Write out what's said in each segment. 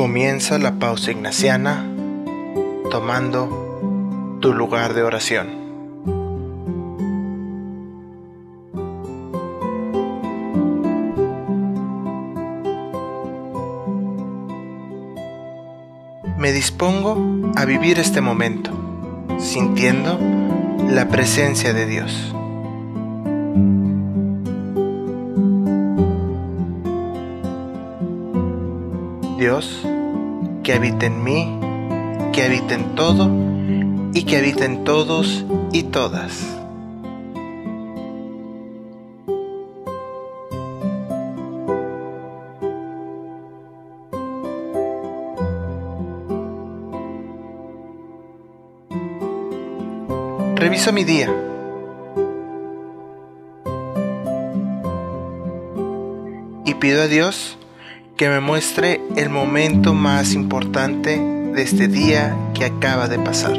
Comienza la pausa ignaciana tomando tu lugar de oración. Me dispongo a vivir este momento, sintiendo la presencia de Dios. Dios, que habita en mí, que habita en todo y que habita en todos y todas. Reviso mi día. Y pido a Dios que me muestre el momento más importante de este día que acaba de pasar.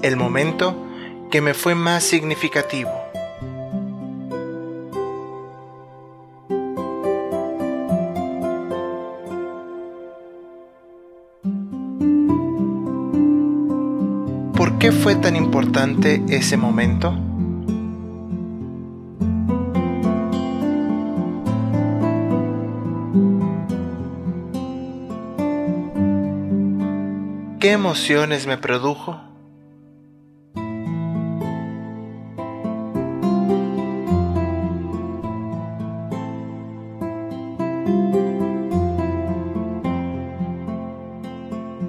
El momento que me fue más significativo. ¿Por qué fue tan importante ese momento? ¿Qué emociones me produjo?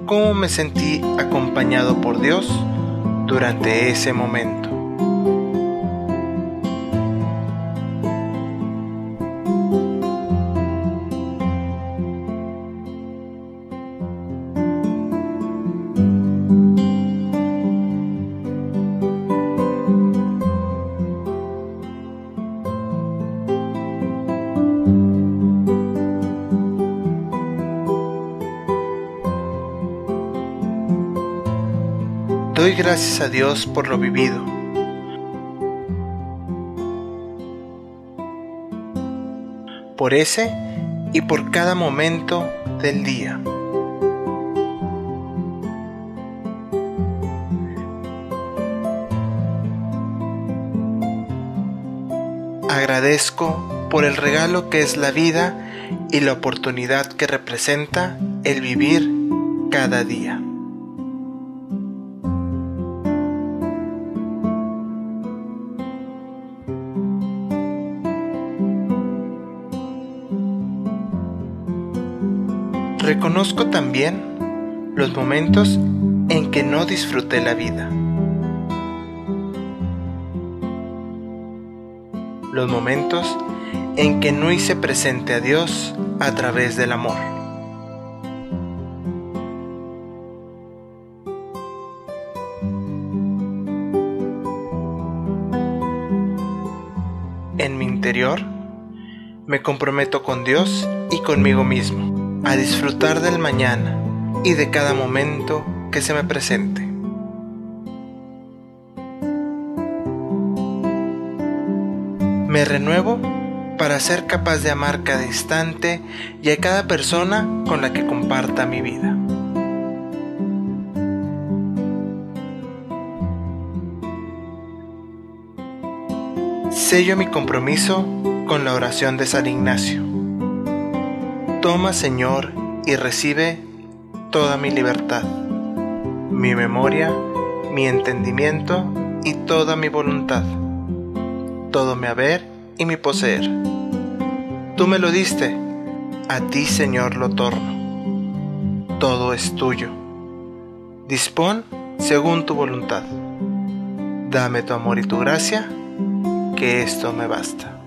Cómo me sentí acompañado por Dios durante ese momento. Doy gracias a Dios por lo vivido. Por ese y por cada momento del día. Agradezco por el regalo que es la vida y la oportunidad que representa el vivir cada día. Reconozco también los momentos en que no disfruté la vida. Los momentos en que no hice presente a Dios a través del amor. En mi interior, me comprometo con Dios y conmigo mismo a disfrutar del mañana y de cada momento que se me presente. Me renuevo para ser capaz de amar cada instante y a cada persona con la que comparta mi vida. Sello mi compromiso con la oración de San Ignacio. Toma, Señor, y recibe toda mi libertad, mi memoria, mi entendimiento y toda mi voluntad, todo mi haber y mi poseer. Tú me lo diste, a ti, Señor, lo torno. Todo es tuyo. Dispón según tu voluntad. Dame tu amor y tu gracia, que esto me basta.